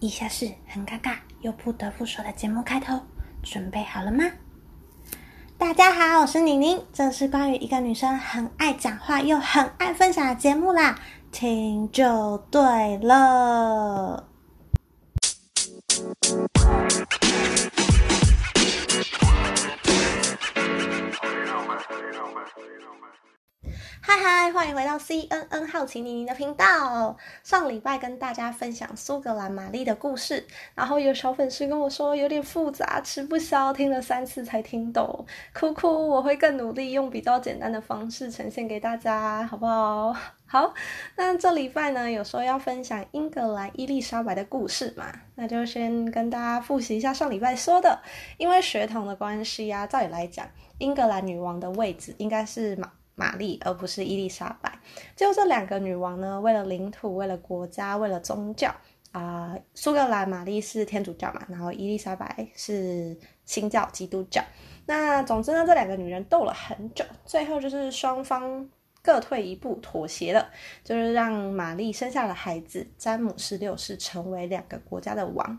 以下是很尴尬又不得不说的节目开头，准备好了吗？大家好，我是宁宁，这是关于一个女生很爱讲话又很爱分享的节目啦，听就对了。嗨嗨，欢迎回到 CNN 好奇妮妮的频道。上礼拜跟大家分享苏格兰玛丽的故事，然后有小粉丝跟我说有点复杂，吃不消，听了三次才听懂，哭哭。我会更努力，用比较简单的方式呈现给大家，好不好？好，那这礼拜呢，有说要分享英格兰伊丽莎白的故事嘛，那就先跟大家复习一下上礼拜说的。因为血统的关系呀、啊，照理来讲，英格兰女王的位置应该是马玛丽，而不是伊丽莎白。就这两个女王呢，为了领土，为了国家，为了宗教啊、苏格兰玛丽是天主教嘛，然后伊丽莎白是新教基督教。那总之呢，这两个女人斗了很久，最后就是双方。各退一步，妥协了，就是让玛丽生下了孩子詹姆士六世，成为两个国家的王。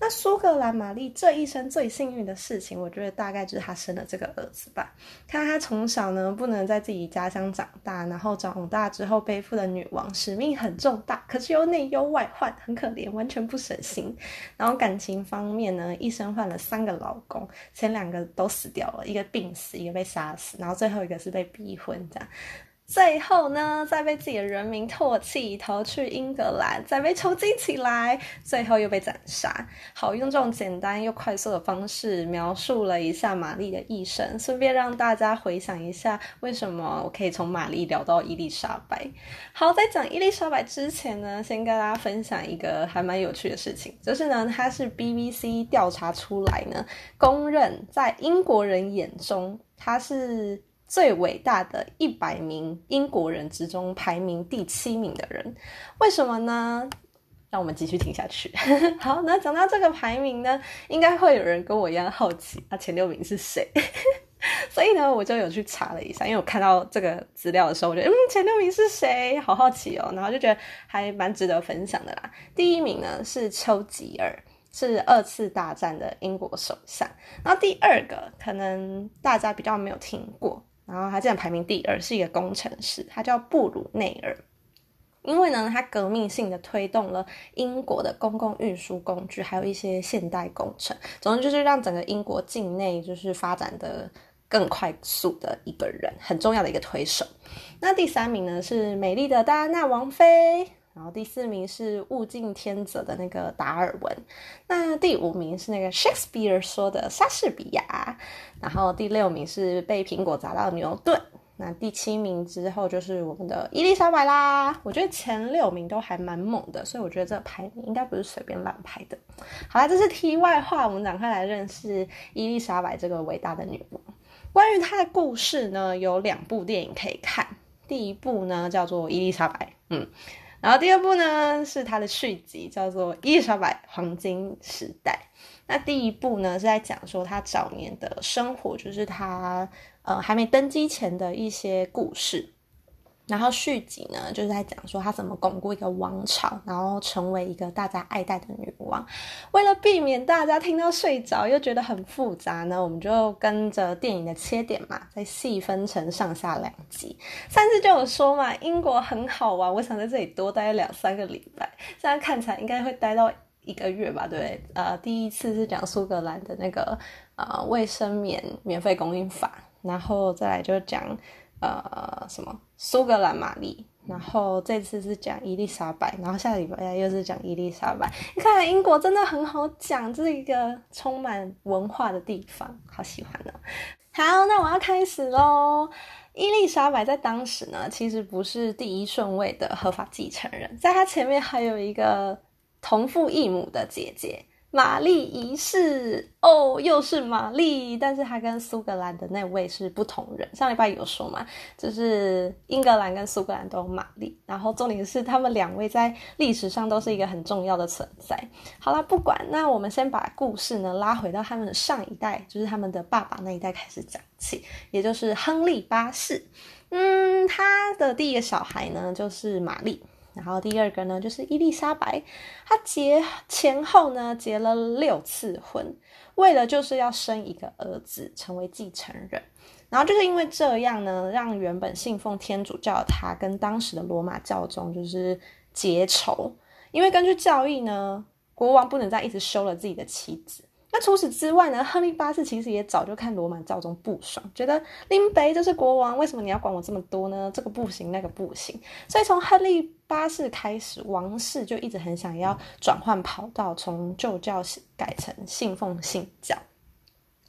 那苏格兰玛丽这一生最幸运的事情，我觉得大概就是她生了这个儿子吧。看她从小呢不能在自己家乡长大，然后长大之后背负的女王使命很重大，可是又内忧外患，很可怜，完全不省心。然后感情方面呢，一生换了三个老公，前两个都死掉了，一个病死，一个被杀死，然后最后一个是被逼婚这样。最后呢，再被自己的人民唾弃，逃去英格兰，再被囚禁起来，最后又被斩杀。好，用这种简单又快速的方式描述了一下玛丽的一生，顺便让大家回想一下，为什么我可以从玛丽聊到伊丽莎白。好，在讲伊丽莎白之前呢，先跟大家分享一个还蛮有趣的事情，就是呢，它是 BBC 调查出来呢，公认在英国人眼中，他是。最伟大的一百名英国人之中排名第七名的人，为什么呢？让我们继续听下去。好，那讲到这个排名呢，应该会有人跟我一样好奇，那前六名是谁？所以呢，我就有去查了一下，因为我看到这个资料的时候，我觉得嗯，前六名是谁？好好奇哦，然后就觉得还蛮值得分享的啦。第一名呢是丘吉尔，是二次大战的英国首相。然后第二个可能大家比较没有听过。然后他竟然排名第二，是一个工程师，他叫布鲁内尔。因为呢，他革命性的推动了英国的公共运输工具，还有一些现代工程，总之就是让整个英国境内就是发展的更快速的一个人，很重要的一个推手。那第三名呢，是美丽的戴安娜王妃。然后第四名是物竞天择的那个达尔文，那第五名是那个 Shakespeare 说的莎士比亚，然后第六名是被苹果砸到牛顿，那第七名之后就是我们的伊丽莎白啦。我觉得前六名都还蛮猛的，所以我觉得这个排名应该不是随便乱排的。好啦，这是题外话，我们赶快来认识伊丽莎白这个伟大的女王。关于她的故事呢，有两部电影可以看，第一部呢叫做《伊丽莎白》，嗯。然后第二部呢是他的续集，叫做《伊丽莎白黄金时代》。那第一部呢是在讲说他早年的生活，就是他呃还没登基前的一些故事。然后续集呢，就是在讲说她怎么巩固一个王朝，然后成为一个大家爱戴的女王。为了避免大家听到睡着又觉得很复杂呢，我们就跟着电影的切点嘛，再细分成上下两集。上次就有说嘛，英国很好玩，我想在这里多待两三个礼拜。现在看起来应该会待到一个月吧，对不对？呃，第一次是讲苏格兰的那个呃卫生棉免费供应法，然后再来就讲。呃，什么苏格兰玛丽，然后这次是讲伊丽莎白，然后下个礼拜又是讲伊丽莎白。你看来英国真的很好讲，这是一个充满文化的地方，好喜欢哦。好，那我要开始喽。伊丽莎白在当时呢，其实不是第一顺位的合法继承人，在她前面还有一个同父异母的姐姐。玛丽一世哦，又是玛丽，但是她跟苏格兰的那位是不同人。上礼拜有说嘛，就是英格兰跟苏格兰都有玛丽，然后重点是他们两位在历史上都是一个很重要的存在。好啦，不管，那我们先把故事呢拉回到他们上一代，就是他们的爸爸那一代开始讲起，也就是亨利八世。嗯，他的第一个小孩呢就是玛丽。然后第二个呢，就是伊丽莎白，她结前后呢结了六次婚，为了就是要生一个儿子成为继承人。然后就是因为这样呢，让原本信奉天主教的他跟当时的罗马教宗就是结仇，因为根据教义呢，国王不能再一直休了自己的妻子。那除此之外呢，亨利八世其实也早就看罗马教宗不爽，觉得林北就是国王，为什么你要管我这么多呢？这个不行，那个不行。所以从亨利八世开始，王室就一直很想要转换跑道，从旧教改成信奉新教。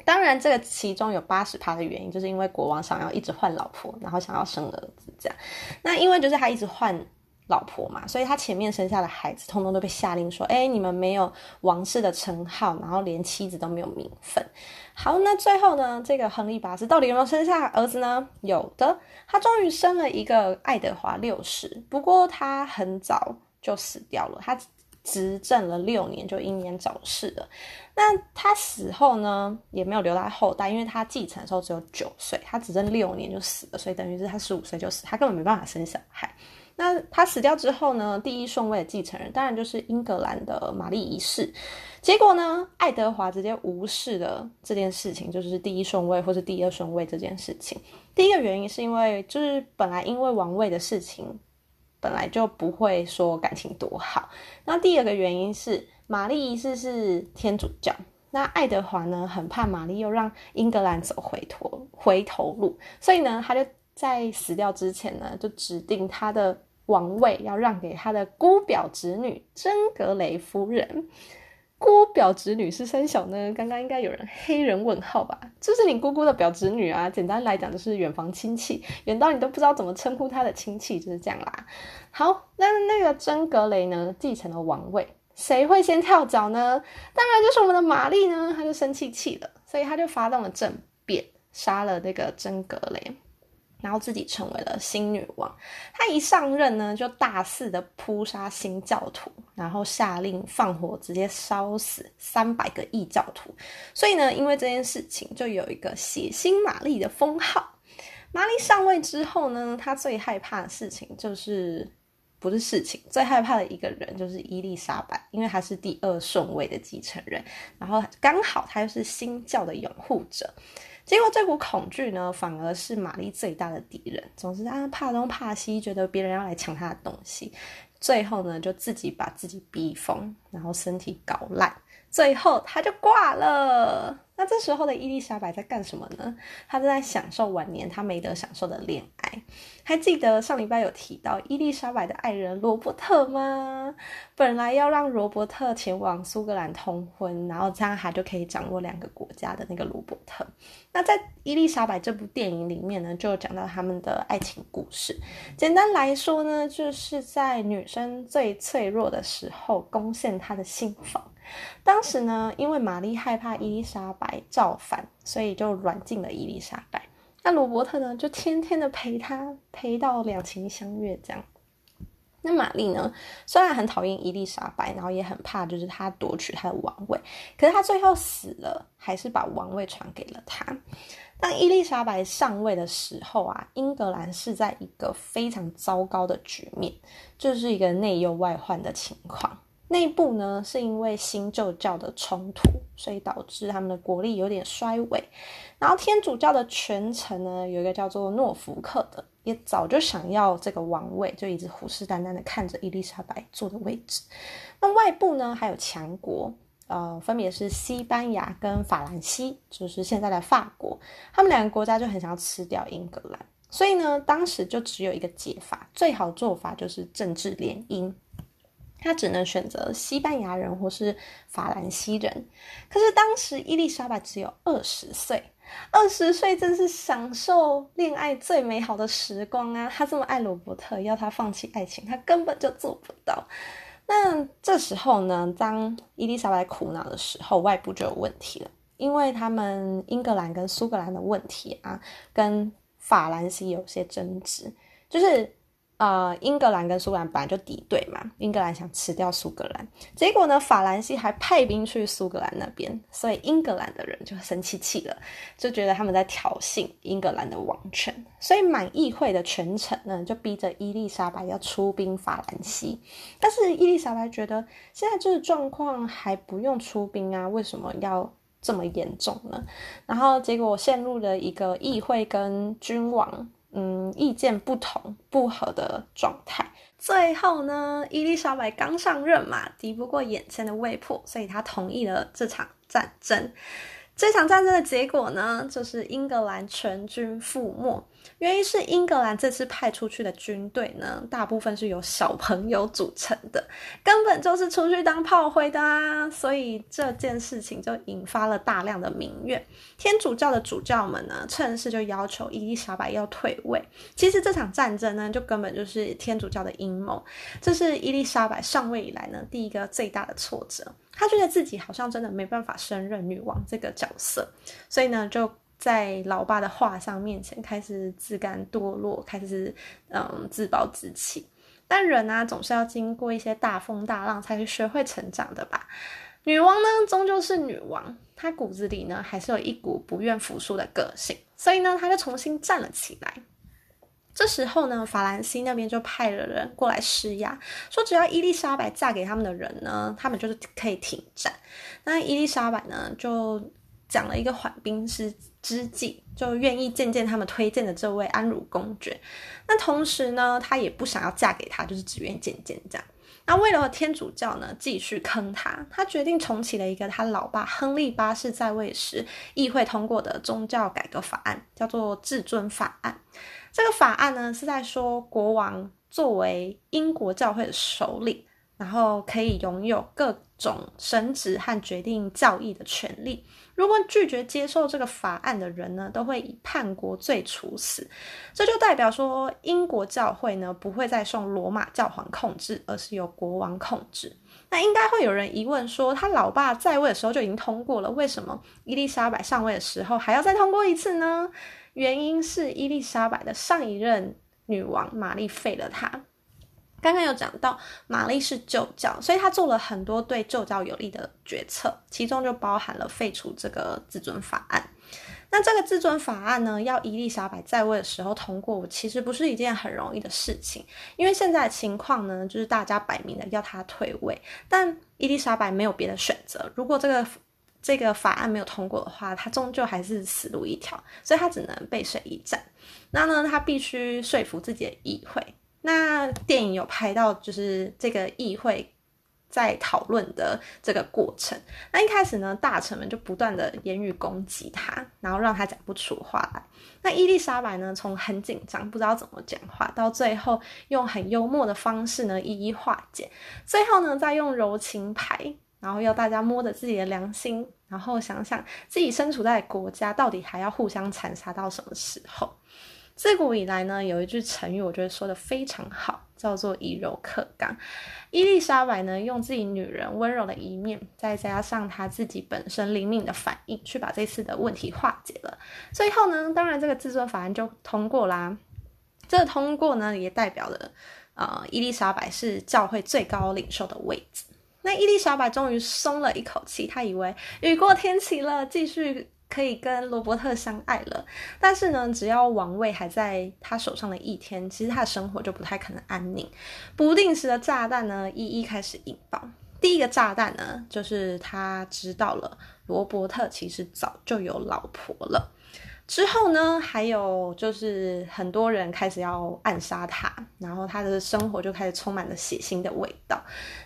当然，这个其中有八十趴的原因，就是因为国王想要一直换老婆，然后想要生儿子这样。那因为就是他一直换。老婆嘛，所以他前面生下的孩子，通通都被下令说：“哎，你们没有王室的称号，然后连妻子都没有名分。”好，那最后呢，这个亨利八世到底有没有生下儿子呢？有的，他终于生了一个爱德华六世，不过他很早就死掉了，他执政了六年就英年早逝了。那他死后呢，也没有留在后代，因为他继承的时候只有九岁，他执政六年就死了，所以等于是他十五岁就死，他根本没办法生小孩。那他死掉之后呢，第一顺位的继承人当然就是英格兰的玛丽一世。结果呢，爱德华直接无视了这件事情，就是第一顺位或是第二顺位这件事情。第一个原因是因为，就是本来因为王位的事情，本来就不会说感情多好。那第二个原因是，玛丽一世是天主教，那爱德华呢很怕玛丽又让英格兰走回头回头路，所以呢，他就在死掉之前呢，就指定他的。王位要让给他的姑表侄女真格雷夫人。姑表侄女是三小呢？刚刚应该有人黑人问号吧？就是你姑姑的表侄女啊。简单来讲，就是远房亲戚，远到你都不知道怎么称呼他的亲戚，就是这样啦。好，那那个真格雷呢，继承了王位，谁会先跳脚呢？当然就是我们的玛丽呢，她就生气气了，所以她就发动了政变，杀了那个真格雷。然后自己成为了新女王，她一上任呢，就大肆的扑杀新教徒，然后下令放火，直接烧死三百个异教徒。所以呢，因为这件事情，就有一个血腥玛丽的封号。玛丽上位之后呢，她最害怕的事情就是不是事情，最害怕的一个人就是伊丽莎白，因为她是第二顺位的继承人，然后刚好她又是新教的拥护者。结果这股恐惧呢，反而是玛丽最大的敌人。总是啊，怕东怕西，觉得别人要来抢他的东西，最后呢，就自己把自己逼疯，然后身体搞烂，最后他就挂了。那这时候的伊丽莎白在干什么呢？她正在享受晚年她没得享受的恋爱。还记得上礼拜有提到伊丽莎白的爱人罗伯特吗？本来要让罗伯特前往苏格兰通婚，然后这样他就可以掌握两个国家的那个罗伯特。那在伊丽莎白这部电影里面呢，就讲到他们的爱情故事。简单来说呢，就是在女生最脆弱的时候攻陷她的心房。当时呢，因为玛丽害怕伊丽莎白造反，所以就软禁了伊丽莎白。那罗伯特呢，就天天的陪她，陪到两情相悦这样。那玛丽呢，虽然很讨厌伊丽莎白，然后也很怕就是她夺取她的王位，可是她最后死了，还是把王位传给了她。当伊丽莎白上位的时候啊，英格兰是在一个非常糟糕的局面，就是一个内忧外患的情况。内部呢，是因为新旧教的冲突，所以导致他们的国力有点衰微。然后天主教的权臣呢，有一个叫做诺福克的，也早就想要这个王位，就一直虎视眈眈的看着伊丽莎白坐的位置。那外部呢，还有强国，呃，分别是西班牙跟法兰西，就是现在的法国，他们两个国家就很想要吃掉英格兰，所以呢，当时就只有一个解法，最好做法就是政治联姻。他只能选择西班牙人或是法兰西人，可是当时伊丽莎白只有二十岁，二十岁正是享受恋爱最美好的时光啊！他这么爱罗伯特，要他放弃爱情，他根本就做不到。那这时候呢，当伊丽莎白苦恼的时候，外部就有问题了，因为他们英格兰跟苏格兰的问题啊，跟法兰西有些争执，就是。呃，英格兰跟苏格兰本来就敌对嘛，英格兰想吃掉苏格兰，结果呢，法兰西还派兵去苏格兰那边，所以英格兰的人就生气气了，就觉得他们在挑衅英格兰的王权，所以满议会的权臣呢，就逼着伊丽莎白要出兵法兰西，但是伊丽莎白觉得现在这个状况还不用出兵啊，为什么要这么严重呢？然后结果陷入了一个议会跟君王。嗯，意见不同、不合的状态。最后呢，伊丽莎白刚上任嘛，敌不过眼前的未破，所以她同意了这场战争。这场战争的结果呢，就是英格兰全军覆没。原因是英格兰这次派出去的军队呢，大部分是由小朋友组成的，根本就是出去当炮灰的啊！所以这件事情就引发了大量的民怨。天主教的主教们呢，趁势就要求伊丽莎白要退位。其实这场战争呢，就根本就是天主教的阴谋。这是伊丽莎白上位以来呢，第一个最大的挫折。他觉得自己好像真的没办法胜任女王这个角色，所以呢，就在老爸的画像面前开始自甘堕落，开始嗯自暴自弃。但人啊，总是要经过一些大风大浪才会学会成长的吧。女王呢，终究是女王，她骨子里呢，还是有一股不愿服输的个性，所以呢，她就重新站了起来。这时候呢，法兰西那边就派了人过来施压，说只要伊丽莎白嫁给他们的人呢，他们就是可以停战。那伊丽莎白呢，就讲了一个缓兵之之计，就愿意见见他们推荐的这位安茹公爵。那同时呢，他也不想要嫁给他，就是只愿意见见这样。那为了天主教呢继续坑他，他决定重启了一个他老爸亨利八世在位时议会通过的宗教改革法案，叫做至尊法案。这个法案呢，是在说国王作为英国教会的首领，然后可以拥有各种神职和决定教义的权利。如果拒绝接受这个法案的人呢，都会以叛国罪处死。这就代表说，英国教会呢，不会再受罗马教皇控制，而是由国王控制。那应该会有人疑问说，他老爸在位的时候就已经通过了，为什么伊丽莎白上位的时候还要再通过一次呢？原因是伊丽莎白的上一任女王玛丽废了她。刚刚有讲到玛丽是旧教，所以她做了很多对旧教有利的决策，其中就包含了废除这个至尊法案。那这个至尊法案呢，要伊丽莎白在位的时候通过，其实不是一件很容易的事情，因为现在的情况呢，就是大家摆明了要她退位，但伊丽莎白没有别的选择。如果这个这个法案没有通过的话，他终究还是死路一条，所以他只能背水一战。那呢，他必须说服自己的议会。那电影有拍到，就是这个议会在讨论的这个过程。那一开始呢，大臣们就不断的言语攻击他，然后让他讲不出话来。那伊丽莎白呢，从很紧张，不知道怎么讲话，到最后用很幽默的方式呢，一一化解。最后呢，再用柔情牌。然后要大家摸着自己的良心，然后想想自己身处在国家到底还要互相残杀到什么时候？自古以来呢，有一句成语，我觉得说得非常好，叫做以柔克刚。伊丽莎白呢，用自己女人温柔的一面，再加上她自己本身灵敏的反应，去把这次的问题化解了。最后呢，当然这个至尊法案就通过啦。这个通过呢，也代表了呃，伊丽莎白是教会最高领袖的位置。那伊丽莎白终于松了一口气，她以为雨过天晴了，继续可以跟罗伯特相爱了。但是呢，只要王位还在他手上的一天，其实他的生活就不太可能安宁。不定时的炸弹呢，一一开始引爆。第一个炸弹呢，就是他知道了罗伯特其实早就有老婆了。之后呢，还有就是很多人开始要暗杀他，然后他的生活就开始充满了血腥的味道。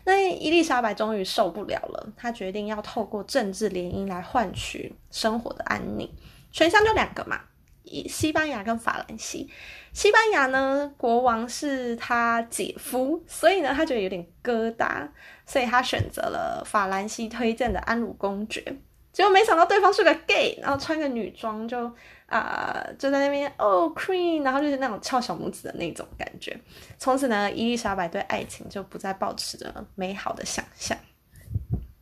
那伊丽莎白终于受不了了，她决定要透过政治联姻来换取生活的安宁。选项就两个嘛，一西班牙跟法兰西。西班牙呢，国王是他姐夫，所以呢，他觉得有点疙瘩，所以他选择了法兰西推荐的安茹公爵。结果没想到对方是个 gay，然后穿个女装就啊、就在那边哦 queen，然后就是那种翘小拇指的那种感觉。从此呢，伊丽莎白对爱情就不再抱持着美好的想象。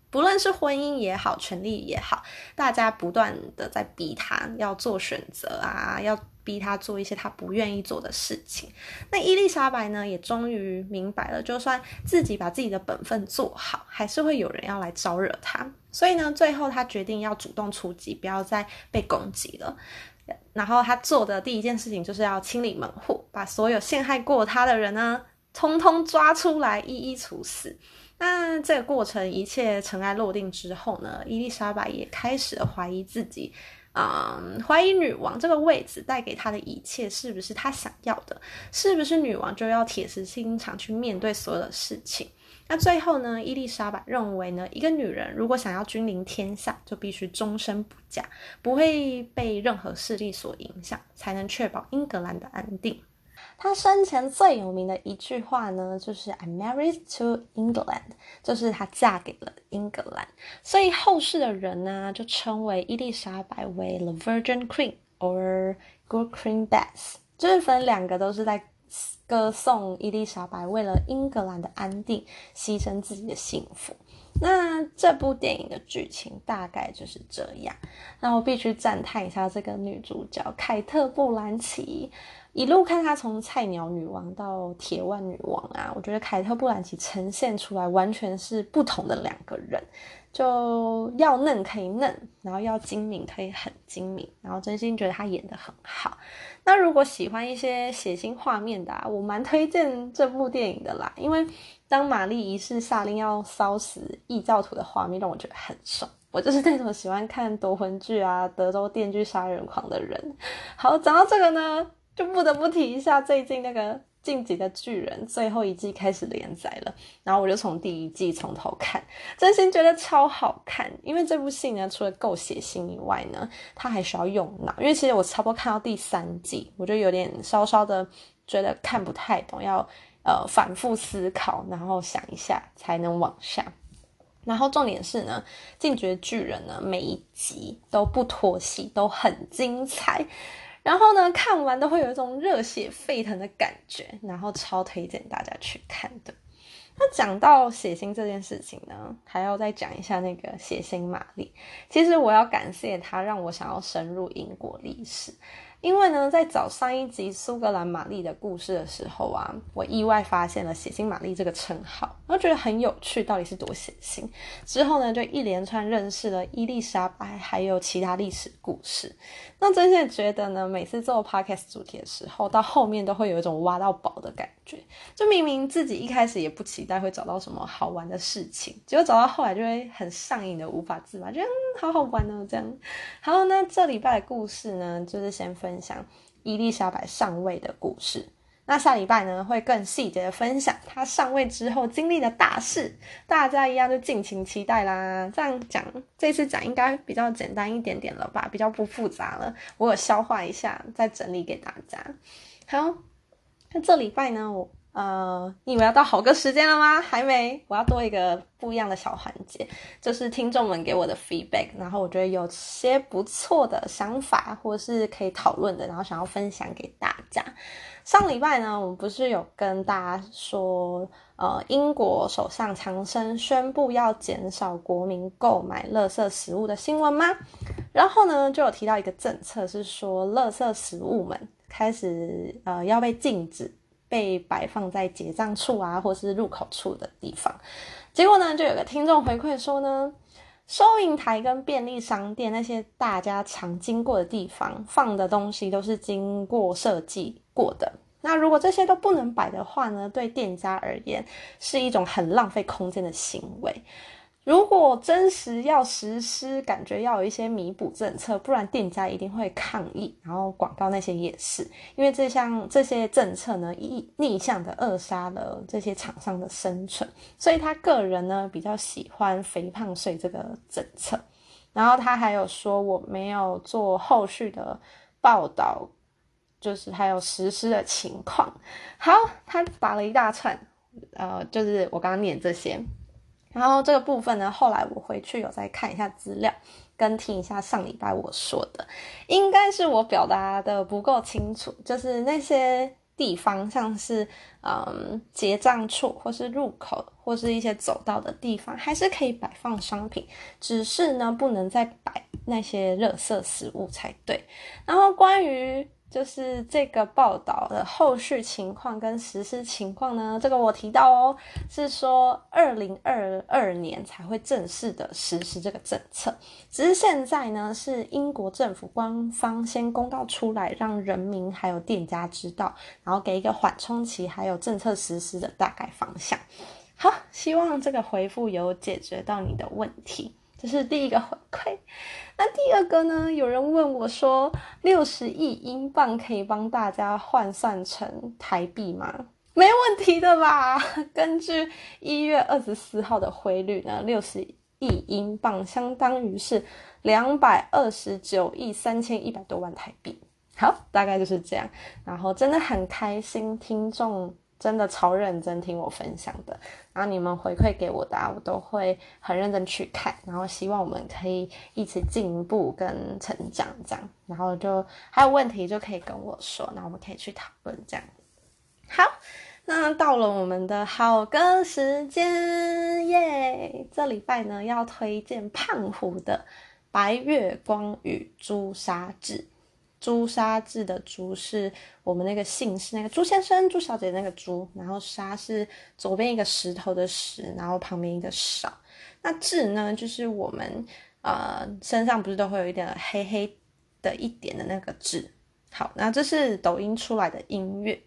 不论是婚姻也好，权力也好，大家不断的在逼他要做选择啊，要逼他做一些他不愿意做的事情。那伊丽莎白呢，也终于明白了，就算自己把自己的本分做好，还是会有人要来招惹他。所以呢，最后他决定要主动出击，不要再被攻击了。然后他做的第一件事情就是要清理门户，把所有陷害过他的人呢，通通抓出来，一一处死。那这个过程一切尘埃落定之后呢，伊丽莎白也开始怀疑自己。嗯，怀疑女王这个位置带给她的一切是不是她想要的？是不是女王就要铁石心肠去面对所有的事情？那最后呢，伊丽莎白认为呢，一个女人如果想要君临天下，就必须终身不嫁，不会被任何势力所影响，才能确保英格兰的安定。她生前最有名的一句话呢，就是 "I'm married to England"，就是她嫁给了英格兰。所以后世的人呢，就称为伊丽莎白为 The Virgin Queen or Good Queen Bess，就是分两个都是在歌颂伊丽莎白为了英格兰的安定，牺牲自己的幸福。那这部电影的剧情大概就是这样。那我必须赞叹一下这个女主角凯特·布兰奇。一路看她从菜鸟女王到铁腕女王啊，我觉得凯特·布兰奇呈现出来完全是不同的两个人，就要嫩可以嫩，然后要精明可以很精明，然后真心觉得她演得很好。那如果喜欢一些血腥画面的啊，我蛮推荐这部电影的啦，因为当玛丽一世下令要烧死异教徒的画面，让我觉得很爽。我就是那种喜欢看夺魂剧啊、德州电锯杀人狂的人。好，讲到这个呢。就不得不提一下，最近那个《进击的巨人》最后一季开始连载了，然后我就从第一季从头看，真心觉得超好看。因为这部戏呢，除了够血腥以外呢，它还需要用脑。因为其实我差不多看到第三季，我就有点稍稍的觉得看不太懂，要呃反复思考，然后想一下才能往下。然后重点是呢，《进击的巨人》呢，每一集都不拖戏，都很精彩。然后呢，看完都会有一种热血沸腾的感觉，然后超推荐大家去看的。那讲到血腥这件事情呢，还要再讲一下那个血腥玛丽。其实我要感谢他，让我想要深入英国历史。因为呢，在找上一集苏格兰玛丽的故事的时候啊，我意外发现了“血腥玛丽”这个称号，然后觉得很有趣，到底是多血腥？之后呢，就一连串认识了伊丽莎白，还有其他历史故事。那真的觉得呢，每次做 podcast 主题的时候，到后面都会有一种挖到宝的感觉。就明明自己一开始也不期待会找到什么好玩的事情，结果找到后来就会很上瘾的无法自拔，觉得嗯，好好玩哦，这样。好，那这礼拜的故事呢，就是先分。分享伊丽莎白上位的故事。那下礼拜呢，会更细节的分享她上位之后经历的大事，大家一样就尽情期待啦。这样讲，这次讲应该比较简单一点点了吧，比较不复杂了。我有消化一下，再整理给大家。好，那这礼拜呢，我。呃，你以为要到好歌时间了吗？还没，我要多一个不一样的小环节，就是听众们给我的 feedback，然后我觉得有些不错的想法或是可以讨论的，然后想要分享给大家。上礼拜呢，我们不是有跟大家说，呃，英国首相强生宣布要减少国民购买垃圾食物的新闻吗？然后呢，就有提到一个政策，是说垃圾食物们开始呃要被禁止。被摆放在结账处啊，或是入口处的地方。结果呢，就有个听众回馈说呢，收银台跟便利商店那些大家常经过的地方放的东西都是经过设计过的。那如果这些都不能摆的话呢，对店家而言是一种很浪费空间的行为。如果真实要实施，感觉要有一些弥补政策，不然店家一定会抗议，然后广告那些也是，因为这项这些政策呢，逆逆向的扼杀了这些厂商的生存，所以他个人呢比较喜欢肥胖税这个政策，然后他还有说我没有做后续的报道，就是还有实施的情况。好，他打了一大串，呃，就是我刚刚念这些。然后这个部分呢，后来我回去有再看一下资料，跟听一下上礼拜我说的，应该是我表达的不够清楚。就是那些地方，像是嗯结账处，或是入口，或是一些走道的地方，还是可以摆放商品，只是呢不能再摆那些垃圾食物才对。然后关于就是这个报道的后续情况跟实施情况呢，这个我提到哦，是说二零二二年才会正式的实施这个政策。只是现在呢，是英国政府官方先公告出来，让人民还有店家知道，然后给一个缓冲期，还有政策实施的大概方向。好，希望这个回复有解决到你的问题。这是第一个回馈，那第二个呢？有人问我说，六十亿英镑可以帮大家换算成台币吗？没问题的吧？根据一月二十四号的汇率呢，六十亿英镑相当于是两百二十九亿三千一百多万台币。好，大概就是这样。然后真的很开心，听众。真的超认真听我分享的，然后你们回馈给我的啊，我都会很认真去看，然后希望我们可以一起进步跟成长这样，然后就还有问题就可以跟我说，那我们可以去讨论这样。好，那到了我们的好歌时间耶，这礼拜呢要推荐胖虎的《白月光与朱砂痣》。朱砂痣的朱是我们那个姓氏那个朱先生、朱小姐那个朱，然后砂是左边一个石头的石，然后旁边一个少。那痣呢，就是我们呃身上不是都会有一点黑黑的一点的那个痣。好，那这是抖音出来的音乐，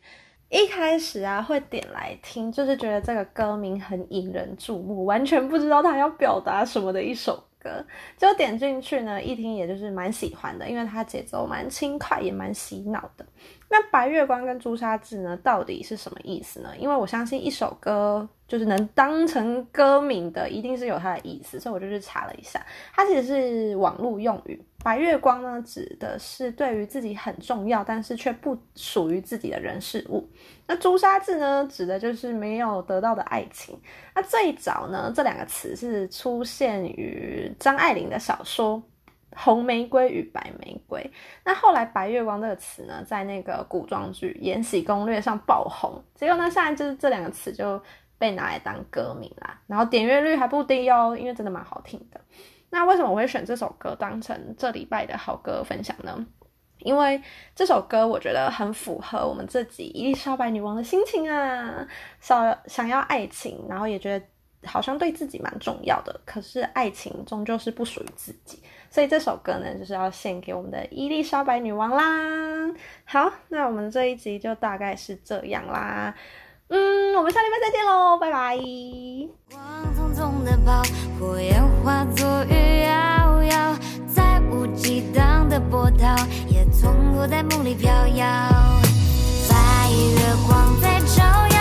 一开始啊会点来听，就是觉得这个歌名很引人注目，完全不知道他要表达什么的一首。歌就点进去呢，一听也就是蛮喜欢的，因为它节奏蛮轻快，也蛮洗脑的。那白月光跟朱砂痣呢，到底是什么意思呢？因为我相信一首歌就是能当成歌名的，一定是有它的意思，所以我就去查了一下，它其实是网络用语。白月光呢，指的是对于自己很重要，但是却不属于自己的人事物。那朱砂痣呢，指的就是没有得到的爱情。那最早呢，这两个词是出现于张爱玲的小说。红玫瑰与白玫瑰，那后来白月光这个词呢，在那个古装剧《延禧攻略》上爆红，结果呢，现在就是这两个词就被拿来当歌名啦，然后点阅率还不低哦，因为真的蛮好听的。那为什么我会选这首歌当成这礼拜的好歌分享呢？因为这首歌我觉得很符合我们自己伊丽莎白女王的心情啊，想想要爱情，然后也觉得。好像对自己蛮重要的，可是爱情终究是不属于自己，所以这首歌呢，就是要献给我们的伊丽莎白女王啦。好，那我们这一集就大概是这样啦。嗯，我们下礼拜再见喽，拜拜。光匆匆的跑，火焰化作雨摇摇，再无激荡的波涛，也从不在梦里飘摇。白月光在照耀。